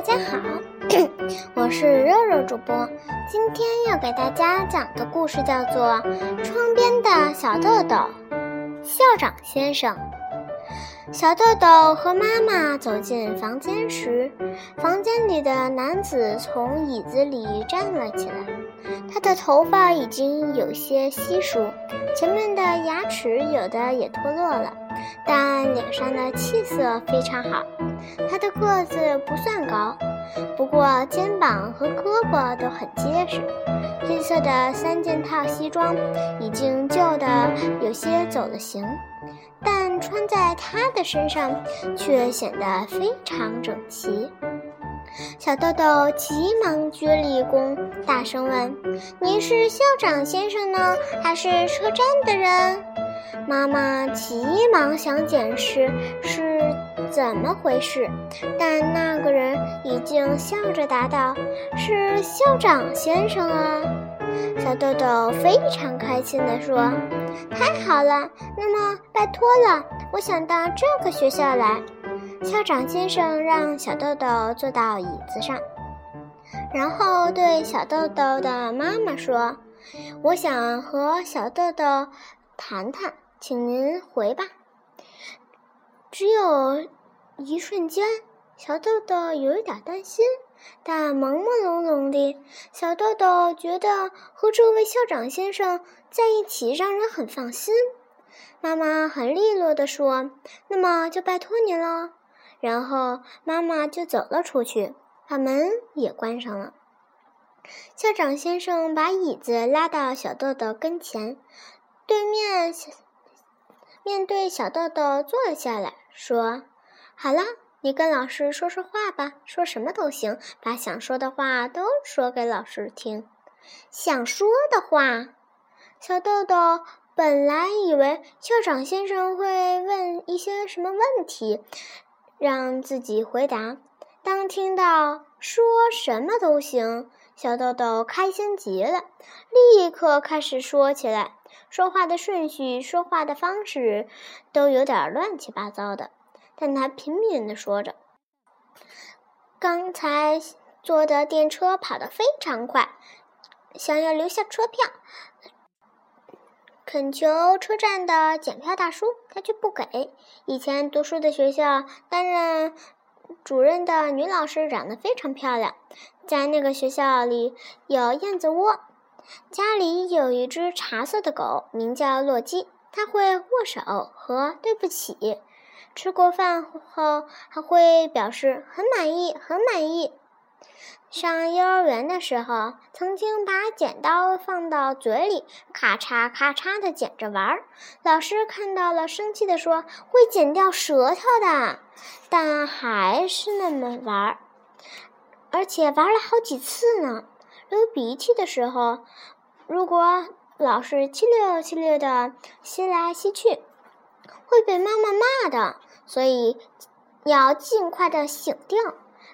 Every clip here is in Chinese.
大家好，我是肉肉主播。今天要给大家讲的故事叫做《窗边的小豆豆》。校长先生，小豆豆和妈妈走进房间时，房间里的男子从椅子里站了起来。他的头发已经有些稀疏，前面的牙齿有的也脱落了，但脸上的气色非常好。他的个子不算高，不过肩膀和胳膊都很结实。黑色的三件套西装已经旧得有些走了形，但穿在他的身上却显得非常整齐。小豆豆急忙鞠了一躬，大声问：“您是校长先生呢，还是车站的人？”妈妈急忙想解释是怎么回事，但那个人已经笑着答道：“是校长先生啊！”小豆豆非常开心地说：“太好了，那么拜托了，我想到这个学校来。”校长先生让小豆豆坐到椅子上，然后对小豆豆的妈妈说：“我想和小豆豆谈谈，请您回吧。”只有一瞬间，小豆豆有一点担心，但朦朦胧胧的，小豆豆觉得和这位校长先生在一起让人很放心。妈妈很利落地说：“那么就拜托您了。”然后妈妈就走了出去，把门也关上了。校长先生把椅子拉到小豆豆跟前，对面面对小豆豆坐了下来，说：“好了，你跟老师说说话吧，说什么都行，把想说的话都说给老师听。”想说的话，小豆豆本来以为校长先生会问一些什么问题。让自己回答。当听到说什么都行，小豆豆开心极了，立刻开始说起来。说话的顺序、说话的方式都有点乱七八糟的，但他拼命地说着。刚才坐的电车跑得非常快，想要留下车票。恳求车站的检票大叔，他却不给。以前读书的学校担任主任的女老师长得非常漂亮，在那个学校里有燕子窝。家里有一只茶色的狗，名叫洛基，它会握手和对不起。吃过饭后还会表示很满意，很满意。上幼儿园的时候，曾经把剪刀放到嘴里，咔嚓咔嚓的剪着玩儿。老师看到了，生气地说：“会剪掉舌头的。”但还是那么玩儿，而且玩了好几次呢。流鼻涕的时候，如果老是七溜七溜的吸来吸去，会被妈妈骂的。所以要尽快的醒掉。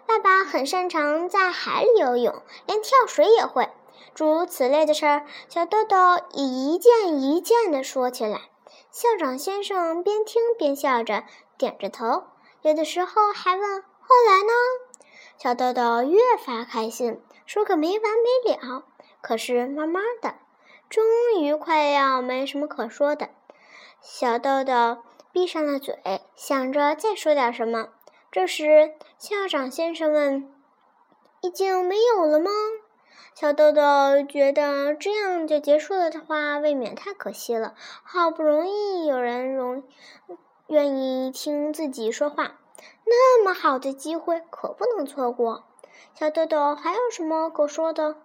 爸爸很擅长在海里游泳，连跳水也会。诸如此类的事儿，小豆豆一件一件地说起来。校长先生边听边笑着，点着头，有的时候还问：“后来呢？”小豆豆越发开心，说个没完没了。可是慢慢的，终于快要没什么可说的。小豆豆闭上了嘴，想着再说点什么。这时，校长先生问：“已经没有了吗？”小豆豆觉得这样就结束了的话，未免太可惜了。好不容易有人容愿意听自己说话，那么好的机会可不能错过。小豆豆还有什么可说的？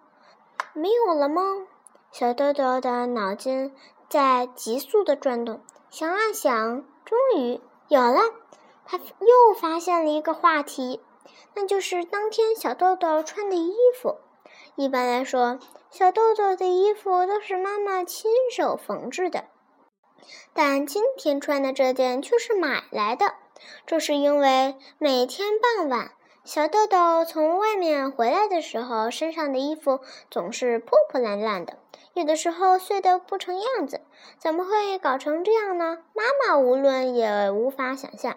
没有了吗？小豆豆的脑筋在急速的转动，想啊想，终于有了。他又发现了一个话题，那就是当天小豆豆穿的衣服。一般来说，小豆豆的衣服都是妈妈亲手缝制的，但今天穿的这件却是买来的。这是因为每天傍晚，小豆豆从外面回来的时候，身上的衣服总是破破烂烂的，有的时候碎得不成样子。怎么会搞成这样呢？妈妈无论也无法想象。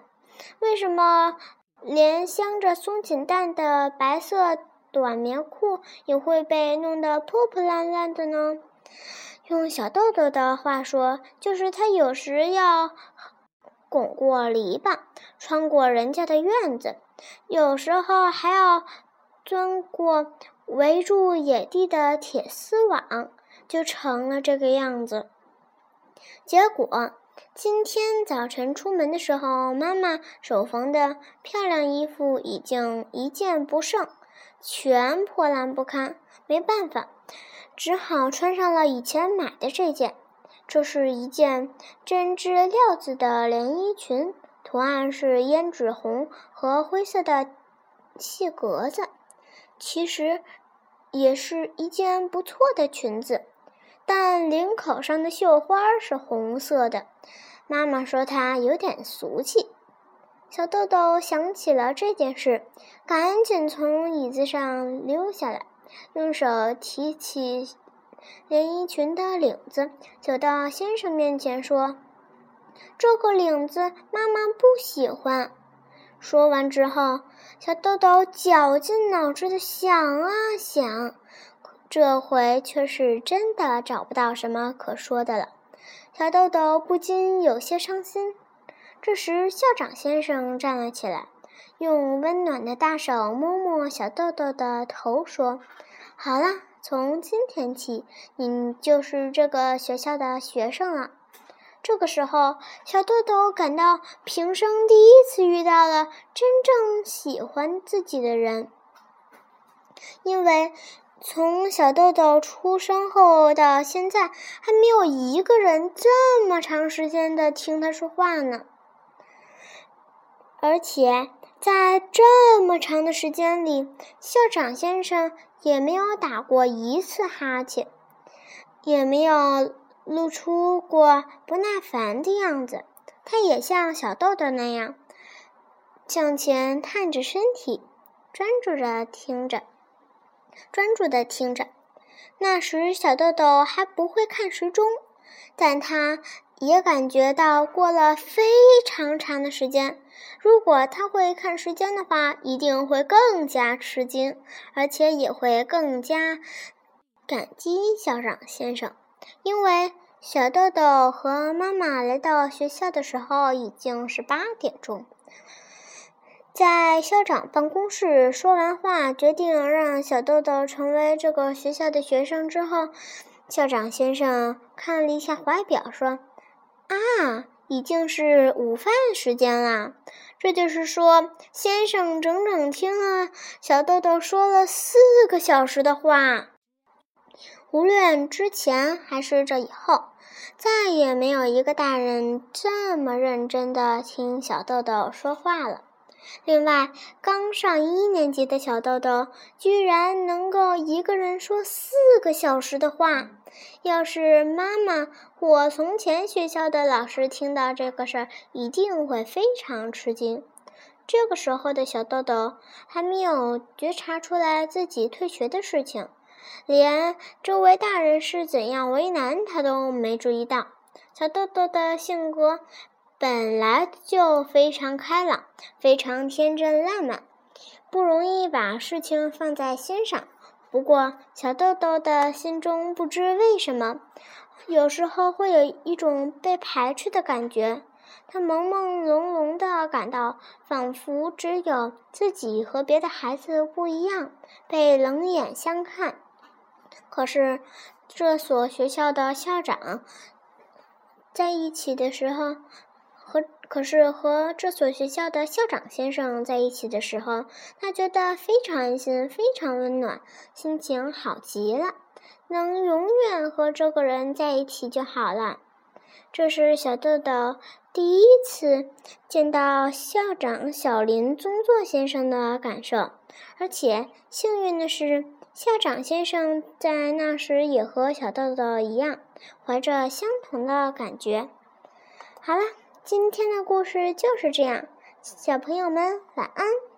为什么连镶着松紧带的白色短棉裤也会被弄得破破烂烂的呢。用小豆豆的话说，就是他有时要拱过篱笆，穿过人家的院子，有时候还要钻过围住野地的铁丝网，就成了这个样子。结果。今天早晨出门的时候，妈妈手缝的漂亮衣服已经一件不剩，全破烂不堪。没办法，只好穿上了以前买的这件。这是一件针织料子的连衣裙，图案是胭脂红和灰色的细格子。其实，也是一件不错的裙子。但领口上的绣花是红色的，妈妈说它有点俗气。小豆豆想起了这件事，赶紧从椅子上溜下来，用手提起连衣裙的领子，走到先生面前说：“这个领子妈妈不喜欢。”说完之后，小豆豆绞尽脑汁的想啊想。这回却是真的找不到什么可说的了，小豆豆不禁有些伤心。这时，校长先生站了起来，用温暖的大手摸摸小豆豆的头，说：“好了，从今天起，你就是这个学校的学生了。”这个时候，小豆豆感到平生第一次遇到了真正喜欢自己的人，因为。从小豆豆出生后到现在，还没有一个人这么长时间的听他说话呢。而且在这么长的时间里，校长先生也没有打过一次哈欠，也没有露出过不耐烦的样子。他也像小豆豆那样，向前探着身体，专注着听着。专注地听着。那时，小豆豆还不会看时钟，但他也感觉到过了非常长的时间。如果他会看时间的话，一定会更加吃惊，而且也会更加感激校长先生，因为小豆豆和妈妈来到学校的时候已经是八点钟。在校长办公室说完话，决定让小豆豆成为这个学校的学生之后，校长先生看了一下怀表，说：“啊，已经是午饭时间了。这就是说，先生整整听了小豆豆说了四个小时的话。无论之前还是这以后，再也没有一个大人这么认真的听小豆豆说话了。”另外，刚上一年级的小豆豆居然能够一个人说四个小时的话。要是妈妈或从前学校的老师听到这个事儿，一定会非常吃惊。这个时候的小豆豆还没有觉察出来自己退学的事情，连周围大人是怎样为难他都没注意到。小豆豆的性格。本来就非常开朗，非常天真烂漫，不容易把事情放在心上。不过，小豆豆的心中不知为什么，有时候会有一种被排斥的感觉。他朦朦胧胧地感到，仿佛只有自己和别的孩子不一样，被冷眼相看。可是，这所学校的校长在一起的时候。和可是和这所学校的校长先生在一起的时候，他觉得非常安心，非常温暖，心情好极了。能永远和这个人在一起就好了。这是小豆豆第一次见到校长小林宗作先生的感受，而且幸运的是，校长先生在那时也和小豆豆一样，怀着相同的感觉。好了。今天的故事就是这样，小朋友们晚安。